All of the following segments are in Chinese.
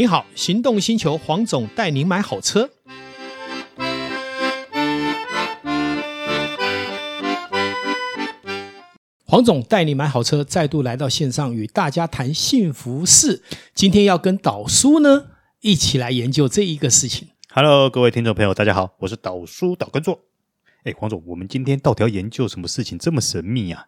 你好，行动星球黄总带您买好车。黄总带你买好车，再度来到线上与大家谈幸福事。今天要跟导叔呢一起来研究这一个事情。Hello，各位听众朋友，大家好，我是导叔导根座。哎，黄总，我们今天到底要研究什么事情这么神秘啊？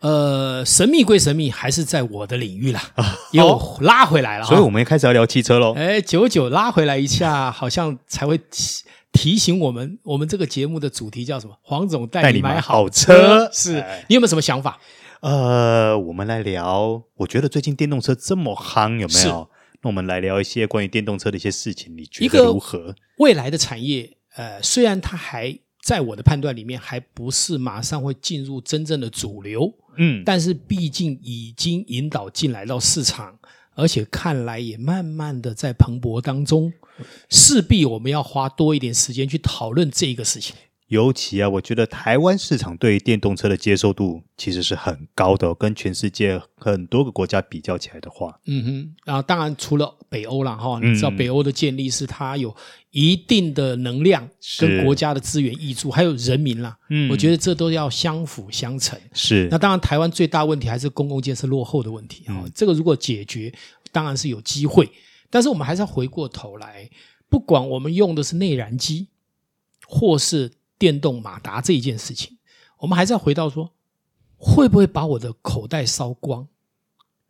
呃，神秘归神秘，还是在我的领域啦，又拉回来了，所以我们开始要聊汽车喽。哎，久久拉回来一下，好像才会提提醒我们，我们这个节目的主题叫什么？黄总带你买好车，带你买好车。是你有没有什么想法？呃，我们来聊，我觉得最近电动车这么夯，有没有？那我们来聊一些关于电动车的一些事情，你觉得如何？未来的产业，呃，虽然它还在我的判断里面，还不是马上会进入真正的主流。嗯，但是毕竟已经引导进来到市场，而且看来也慢慢的在蓬勃当中，势必我们要花多一点时间去讨论这个事情。尤其啊，我觉得台湾市场对于电动车的接受度其实是很高的，跟全世界很多个国家比较起来的话，嗯哼，然后当然除了北欧啦哈，你知道北欧的建立是它有一定的能量跟国家的资源挹注，还有人民啦，嗯，我觉得这都要相辅相成。是，那当然台湾最大问题还是公共建设落后的问题啊，这个如果解决，当然是有机会，但是我们还是要回过头来，不管我们用的是内燃机，或是电动马达这一件事情，我们还是要回到说，会不会把我的口袋烧光？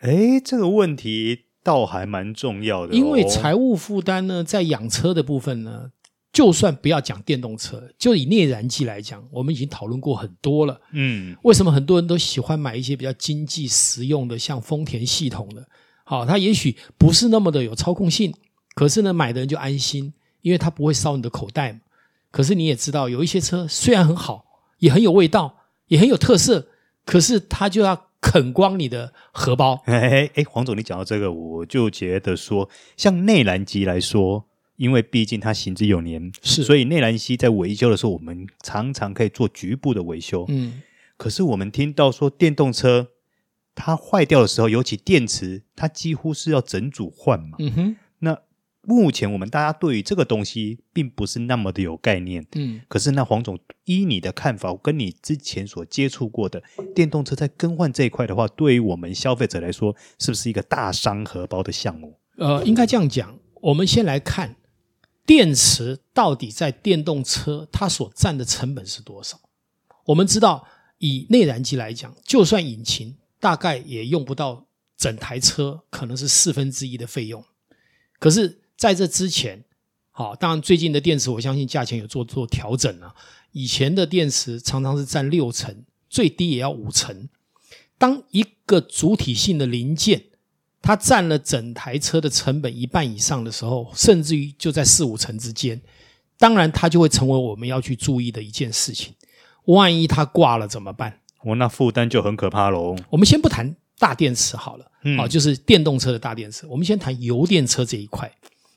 诶，这个问题倒还蛮重要的哦。因为财务负担呢，在养车的部分呢，就算不要讲电动车，就以内燃机来讲，我们已经讨论过很多了。嗯，为什么很多人都喜欢买一些比较经济实用的，像丰田系统的？好，它也许不是那么的有操控性，可是呢，买的人就安心，因为它不会烧你的口袋嘛。可是你也知道，有一些车虽然很好，也很有味道，也很有特色，可是它就要啃光你的荷包。哎哎，黄总，你讲到这个，我就觉得说，像内燃机来说，因为毕竟它行之有年，是，所以内燃机在维修的时候，我们常常可以做局部的维修。嗯，可是我们听到说电动车它坏掉的时候，尤其电池，它几乎是要整组换嘛。嗯哼，那。目前我们大家对于这个东西并不是那么的有概念，嗯，可是那黄总依你的看法，跟你之前所接触过的电动车在更换这一块的话，对于我们消费者来说，是不是一个大伤荷包的项目？呃，应该这样讲，我们先来看电池到底在电动车它所占的成本是多少？我们知道，以内燃机来讲，就算引擎大概也用不到整台车，可能是四分之一的费用，可是。在这之前，好，当然最近的电池，我相信价钱有做做调整了。以前的电池常常是占六成，最低也要五成。当一个主体性的零件，它占了整台车的成本一半以上的时候，甚至于就在四五成之间，当然它就会成为我们要去注意的一件事情。万一它挂了怎么办？我那负担就很可怕喽。我们先不谈大电池好了，嗯，好，就是电动车的大电池，我们先谈油电车这一块。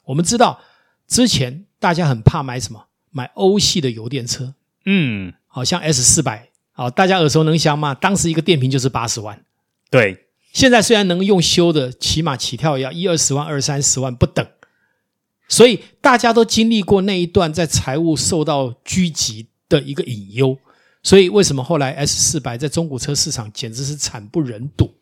我们知道，之前大家很怕买什么？买欧系的油电车，嗯，好像 S 四百，好，大家耳熟能详嘛。当时一个电瓶就是八十万，对。现在虽然能用修的，起码起跳也要一二十万、二三十万不等。所以大家都经历过那一段在财务受到狙击的一个隐忧。所以为什么后来 S 四百在中古车市场简直是惨不忍睹？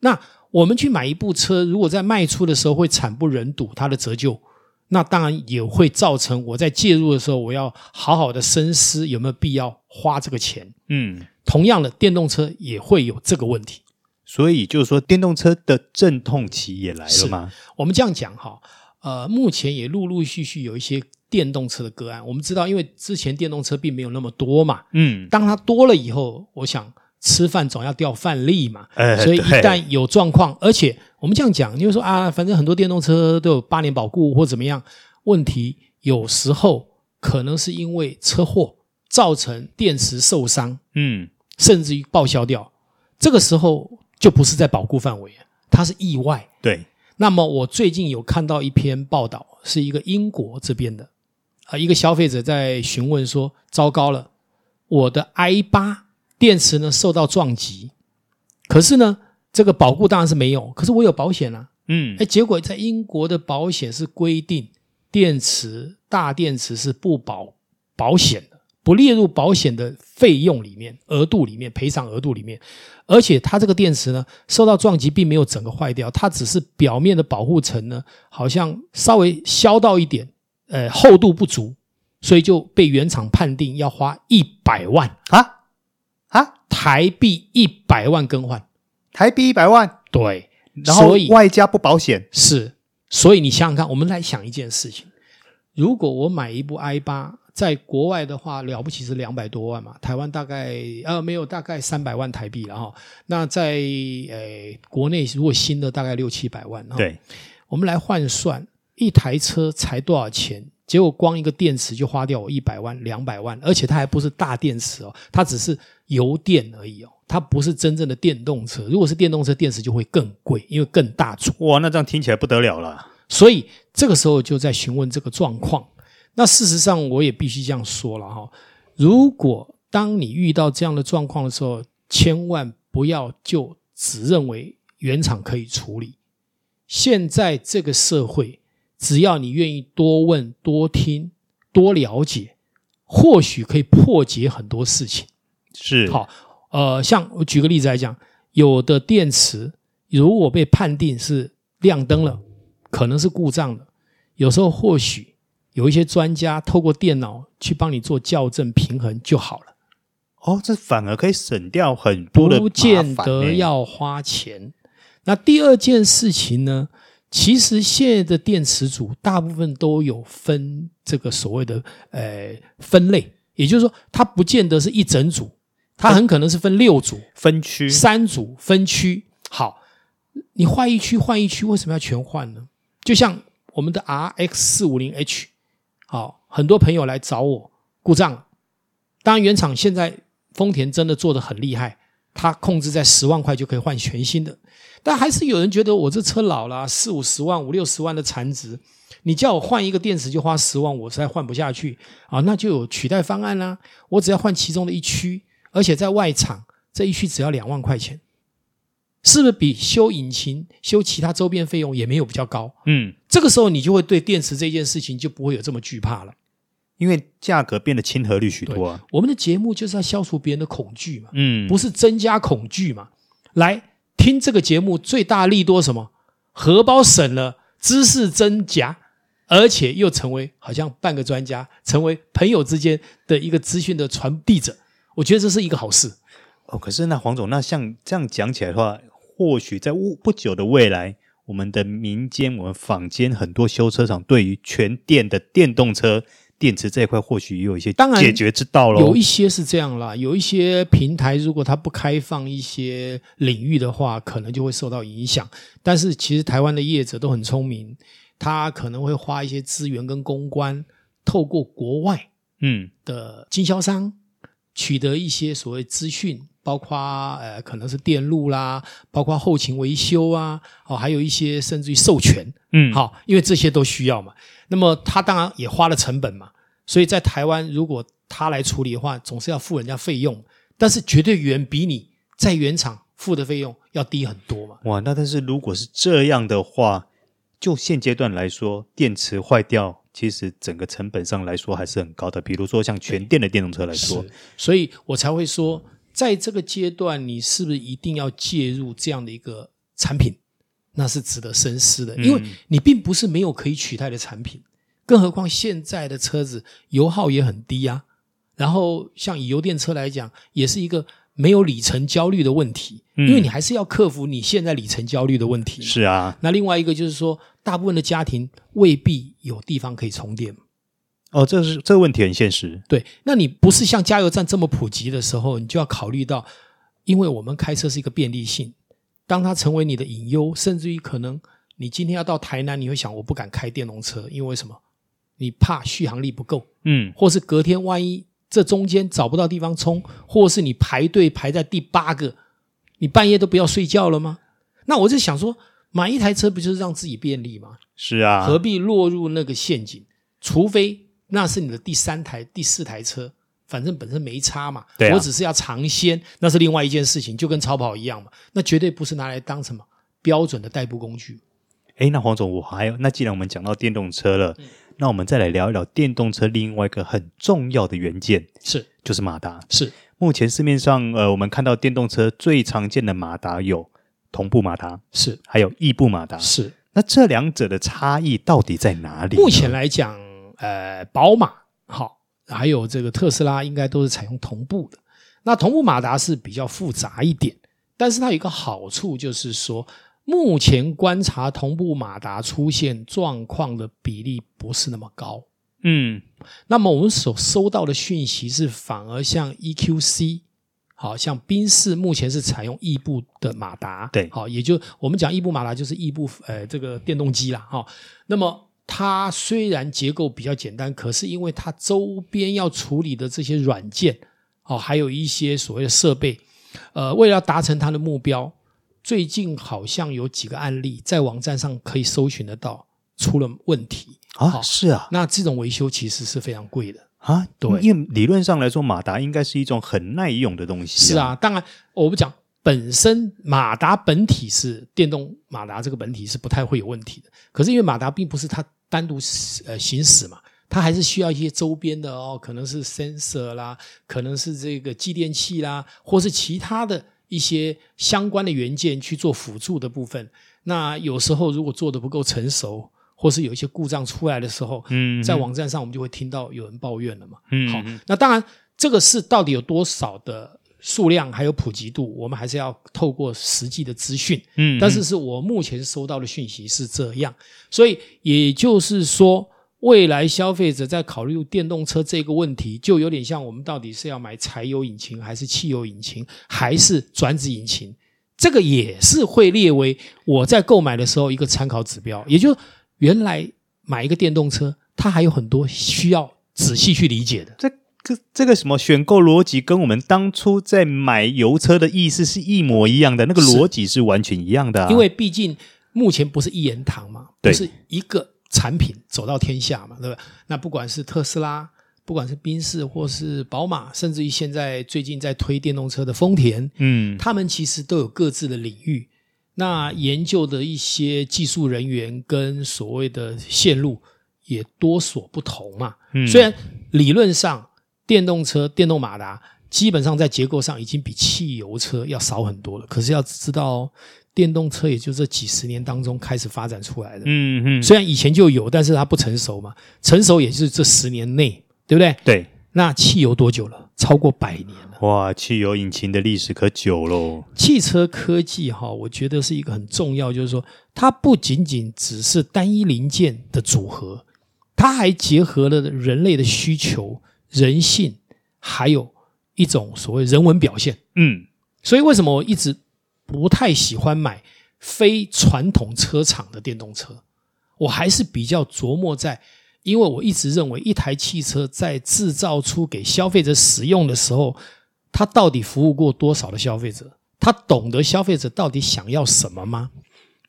那。我们去买一部车，如果在卖出的时候会惨不忍睹它的折旧，那当然也会造成我在介入的时候，我要好好的深思有没有必要花这个钱。嗯，同样的，电动车也会有这个问题。所以就是说，电动车的阵痛期也来了吗？我们这样讲哈，呃，目前也陆陆续续有一些电动车的个案。我们知道，因为之前电动车并没有那么多嘛，嗯，当它多了以后，我想。吃饭总要掉饭粒嘛，所以一旦有状况，而且我们这样讲，你就说啊，反正很多电动车都有八年保固或怎么样，问题有时候可能是因为车祸造成电池受伤，嗯，甚至于报销掉，这个时候就不是在保固范围，它是意外。对，那么我最近有看到一篇报道，是一个英国这边的啊，一个消费者在询问说：糟糕了，我的 i 八。电池呢受到撞击，可是呢，这个保固当然是没有，可是我有保险啊，嗯，哎，结果在英国的保险是规定电池大电池是不保保险的，不列入保险的费用里面、额度里面、赔偿额度里面。而且它这个电池呢，受到撞击并没有整个坏掉，它只是表面的保护层呢，好像稍微削到一点，呃，厚度不足，所以就被原厂判定要花一百万。啊啊，台币一百万更换，台币一百万，对。然后外加不保险是，所以你想想看，我们来想一件事情：如果我买一部 i 八，在国外的话了不起是两百多万嘛，台湾大概呃没有大概三百万台币了哈。那在呃国内如果新的大概六七百万，对，我们来换算一台车才多少钱？结果光一个电池就花掉我一百万两百万，而且它还不是大电池哦，它只是油电而已哦。它不是真正的电动车，如果是电动车，电池就会更贵，因为更大组。哇，那这样听起来不得了了。所以这个时候就在询问这个状况。那事实上，我也必须这样说了哈。如果当你遇到这样的状况的时候，千万不要就只认为原厂可以处理。现在这个社会，只要你愿意多问、多听、多了解，或许可以破解很多事情。是好。呃，像我举个例子来讲，有的电池如果被判定是亮灯了，可能是故障的，有时候或许有一些专家透过电脑去帮你做校正平衡就好了。哦，这反而可以省掉很多不见得要花钱。那第二件事情呢，其实现在的电池组大部分都有分这个所谓的呃分类，也就是说，它不见得是一整组。它很可能是分六组分区，三组分区。好，你换一区换一区，为什么要全换呢？就像我们的 RX 四五零 H，好，很多朋友来找我故障了。当然，原厂现在丰田真的做得很厉害，它控制在十万块就可以换全新的。但还是有人觉得我这车老了，四五十万、五六十万的残值，你叫我换一个电池就花十万，我实在换不下去啊。那就有取代方案啦、啊，我只要换其中的一区。而且在外厂这一区只要两万块钱，是不是比修引擎、修其他周边费用也没有比较高？嗯，这个时候你就会对电池这件事情就不会有这么惧怕了，因为价格变得亲和力许多啊。我们的节目就是要消除别人的恐惧嘛，嗯，不是增加恐惧嘛。来听这个节目最大利多什么？荷包省了，知识增加，而且又成为好像半个专家，成为朋友之间的一个资讯的传递者。我觉得这是一个好事哦。可是那黄总，那像这样讲起来的话，或许在不久的未来，我们的民间、我们坊间很多修车厂对于全电的电动车电池这一块，或许也有一些解决之道喽。有一些是这样啦，有一些平台如果它不开放一些领域的话，可能就会受到影响。但是其实台湾的业者都很聪明，他可能会花一些资源跟公关，透过国外嗯的经销商。嗯取得一些所谓资讯，包括呃可能是电路啦，包括后勤维修啊，哦，还有一些甚至于授权，嗯，好，因为这些都需要嘛。那么他当然也花了成本嘛，所以在台湾如果他来处理的话，总是要付人家费用，但是绝对远比你在原厂付的费用要低很多嘛。哇，那但是如果是这样的话，就现阶段来说，电池坏掉。其实整个成本上来说还是很高的，比如说像全电的电动车来说，所以我才会说，在这个阶段，你是不是一定要介入这样的一个产品？那是值得深思的，因为你并不是没有可以取代的产品，更何况现在的车子油耗也很低啊。然后像以油电车来讲，也是一个没有里程焦虑的问题，因为你还是要克服你现在里程焦虑的问题。是啊，那另外一个就是说。大部分的家庭未必有地方可以充电。哦，这是这个问题很现实。对，那你不是像加油站这么普及的时候，你就要考虑到，因为我们开车是一个便利性，当它成为你的隐忧，甚至于可能你今天要到台南，你会想我不敢开电动车，因为什么？你怕续航力不够，嗯，或是隔天万一这中间找不到地方充，或是你排队排在第八个，你半夜都不要睡觉了吗？那我就想说。买一台车不就是让自己便利吗？是啊，何必落入那个陷阱？除非那是你的第三台、第四台车，反正本身没差嘛。对啊，我只是要尝鲜，那是另外一件事情，就跟超跑一样嘛。那绝对不是拿来当什么标准的代步工具。哎，那黄总，我还有，那既然我们讲到电动车了，嗯、那我们再来聊一聊电动车另外一个很重要的元件，是就是马达。是目前市面上呃，我们看到电动车最常见的马达有同步马达，是还有异步马达，是。那这两者的差异到底在哪里？目前来讲，呃，宝马好，还有这个特斯拉应该都是采用同步的。那同步马达是比较复杂一点，但是它有一个好处，就是说。目前观察同步马达出现状况的比例不是那么高，嗯，那么我们所收到的讯息是，反而像 EQC，好像宾士目前是采用异步的马达，对，好，也就我们讲异步马达就是异步，呃，这个电动机啦，哈，那么它虽然结构比较简单，可是因为它周边要处理的这些软件，哦，还有一些所谓的设备，呃，为了要达成它的目标。最近好像有几个案例在网站上可以搜寻得到，出了问题啊，是啊，那这种维修其实是非常贵的啊，对，因为理论上来说，马达应该是一种很耐用的东西啊。是啊，当然我不讲本身马达本体是电动马达，这个本体是不太会有问题的。可是因为马达并不是它单独呃行驶嘛，它还是需要一些周边的哦，可能是 sensor 啦，可能是这个继电器啦，或是其他的。一些相关的元件去做辅助的部分，那有时候如果做的不够成熟，或是有一些故障出来的时候，嗯，在网站上我们就会听到有人抱怨了嘛。嗯，好，那当然这个是到底有多少的数量，还有普及度，我们还是要透过实际的资讯。嗯，但是是我目前收到的讯息是这样，所以也就是说。未来消费者在考虑电动车这个问题，就有点像我们到底是要买柴油引擎，还是汽油引擎，还是转子引擎？这个也是会列为我在购买的时候一个参考指标。也就原来买一个电动车，它还有很多需要仔细去理解的。这个这个什么选购逻辑，跟我们当初在买油车的意思是一模一样的，那个逻辑是完全一样的啊。因为毕竟目前不是一言堂嘛，不是一个。产品走到天下嘛，对吧？那不管是特斯拉，不管是宾士或是宝马，甚至于现在最近在推电动车的丰田，嗯，他们其实都有各自的领域。那研究的一些技术人员跟所谓的线路也多所不同嘛。嗯，虽然理论上电动车电动马达基本上在结构上已经比汽油车要少很多了，可是要知道哦。电动车也就这几十年当中开始发展出来的，嗯嗯，虽然以前就有，但是它不成熟嘛，成熟也是这十年内，对不对？对。那汽油多久了？超过百年了。哇，汽油引擎的历史可久喽。汽车科技哈，我觉得是一个很重要，就是说它不仅仅只是单一零件的组合，它还结合了人类的需求、人性，还有一种所谓人文表现。嗯，所以为什么我一直不太喜欢买非传统车厂的电动车，我还是比较琢磨在，因为我一直认为一台汽车在制造出给消费者使用的时候，它到底服务过多少的消费者？它懂得消费者到底想要什么吗？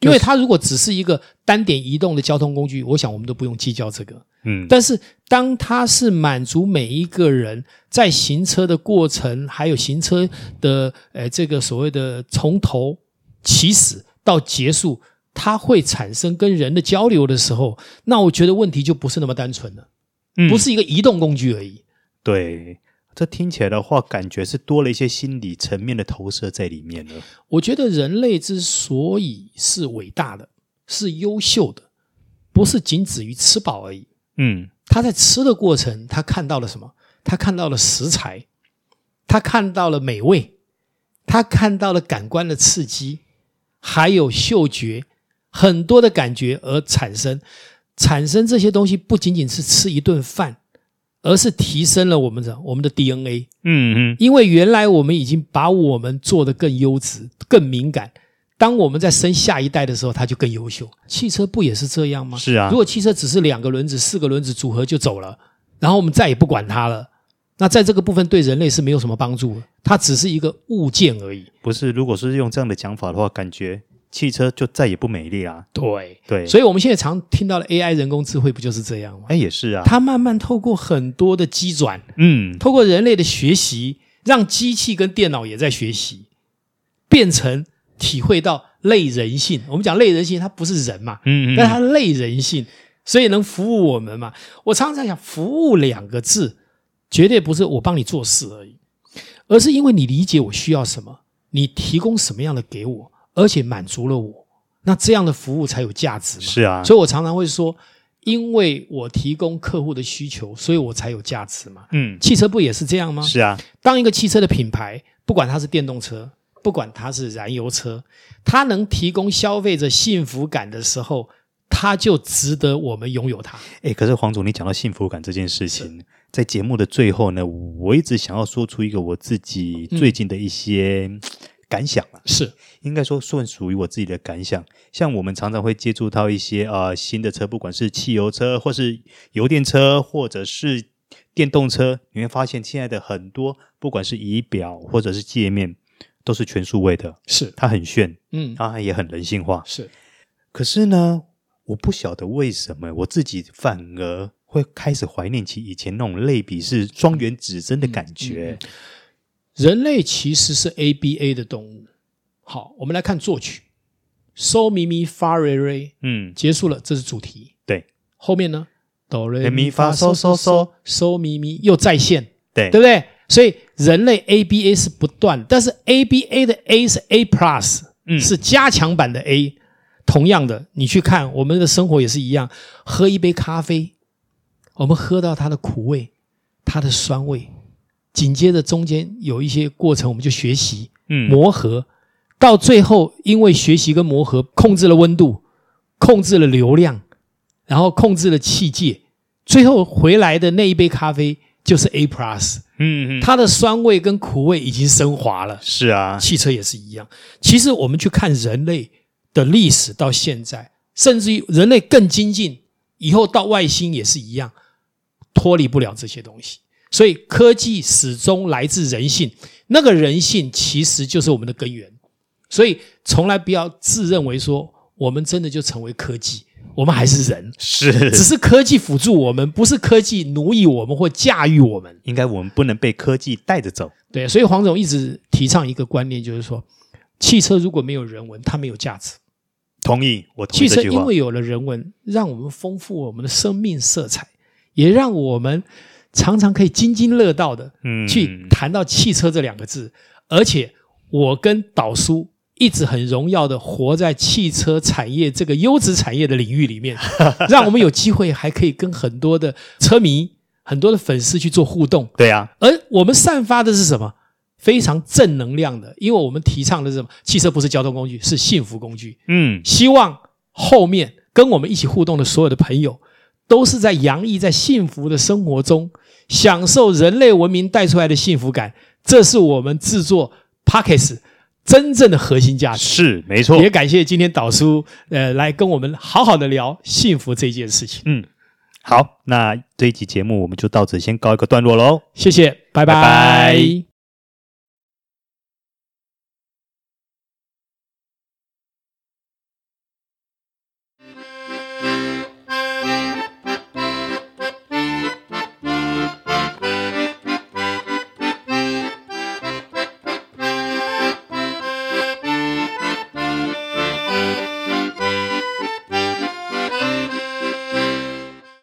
因为它如果只是一个单点移动的交通工具，我想我们都不用计较这个。嗯，但是当它是满足每一个人在行车的过程，还有行车的呃这个所谓的从头起始到结束，它会产生跟人的交流的时候，那我觉得问题就不是那么单纯了，嗯，不是一个移动工具而已。对，这听起来的话，感觉是多了一些心理层面的投射在里面了。我觉得人类之所以是伟大的，是优秀的，不是仅止于吃饱而已。嗯，他在吃的过程，他看到了什么？他看到了食材，他看到了美味，他看到了感官的刺激，还有嗅觉，很多的感觉而产生，产生这些东西不仅仅是吃一顿饭，而是提升了我们的我们的 DNA。嗯嗯，因为原来我们已经把我们做得更优质、更敏感。当我们在生下一代的时候，它就更优秀。汽车不也是这样吗？是啊。如果汽车只是两个轮子、四个轮子组合就走了，然后我们再也不管它了，那在这个部分对人类是没有什么帮助的。它只是一个物件而已。不是，如果是用这样的讲法的话，感觉汽车就再也不美丽啊。对对。所以我们现在常听到的 AI 人工智慧不就是这样吗？哎，也是啊。它慢慢透过很多的机转，嗯，透过人类的学习，让机器跟电脑也在学习，变成体会到。类人性。我们讲类人性，它不是人嘛，嗯，嗯，但它类人性，所以能服务我们嘛。我常常想，服务两个字，绝对不是我帮你做事而已，而是因为你理解我需要什么，你提供什么样的给我，而且满足了我，那这样的服务才有价值嘛。是啊，所以我常常会说。因为我提供客户的需求，所以我才有价值嘛。嗯，汽车不也是这样吗？是啊，当一个汽车的品牌，不管它是电动车，不管它是燃油车，它能提供消费者幸福感的时候，它就值得我们拥有它。诶，可是黄总，你讲到幸福感这件事情，在节目的最后呢，我一直想要说出一个我自己最近的一些。嗯感想啊，是。应该说算属于我自己的感想。像我们常常会接触到一些呃新的车，不管是汽油车，或是油电车，或者是电动车，你会发现现在的很多，不管是仪表或者是界面，都是全数位的，是。它很炫，嗯，它也很人性化，是。可是呢，我不晓得为什么我自己反而会开始怀念起以前那种类比是双元指针的感觉。嗯嗯人类其实是 ABA 的动物。好，我们来看作曲，So Mi Mi Fa Re Re，嗯，结束了，这是主题。对，后面呢，Do Re Mi Fa So So So So Mi Mi 又再现，对，对不对？所以人类 ABA 是不断，但是 ABA 的 A 是 A Plus，嗯，是加强版的 A。同样的，你去看我们的生活也是一样，喝一杯咖啡，我们喝到它的苦味，它的酸味。紧接着中间有一些过程，我们就学习，嗯，磨合，到最后因为学习跟磨合，控制了温度，控制了流量，然后控制了气界，最后回来的那一杯咖啡就是 A Plus，嗯嗯，它的酸味跟苦味已经升华了。是啊，汽车也是一样。其实我们去看人类的历史到现在，甚至于人类更精进，以后到外星也是一样，脱离不了这些东西。所以科技始终来自人性，那个人性其实就是我们的根源。所以从来不要自认为说我们真的就成为科技，我们还是人，是只是科技辅助我们，不是科技奴役我们或驾驭我们。应该我们不能被科技带着走。对，所以黄总一直提倡一个观念，就是说，汽车如果没有人文，它没有价值。同意，我同意。汽车因为有了人文，让我们丰富我们的生命色彩，也让我们。常常可以津津乐道的，嗯，去谈到汽车这两个字，而且我跟导叔一直很荣耀的活在汽车产业这个优质产业的领域里面，让我们有机会还可以跟很多的车迷、很多的粉丝去做互动。对啊，而我们散发的是什么？非常正能量的，因为我们提倡的是什么？汽车不是交通工具，是幸福工具。嗯，希望后面跟我们一起互动的所有的朋友。都是在洋溢在幸福的生活中，享受人类文明带出来的幸福感，这是我们制作 Pocket 真正的核心价值。是，没错。也感谢今天导叔，呃，来跟我们好好的聊幸福这件事情。嗯，好，那这一集节目我们就到此先告一个段落喽。谢谢，拜拜。拜拜。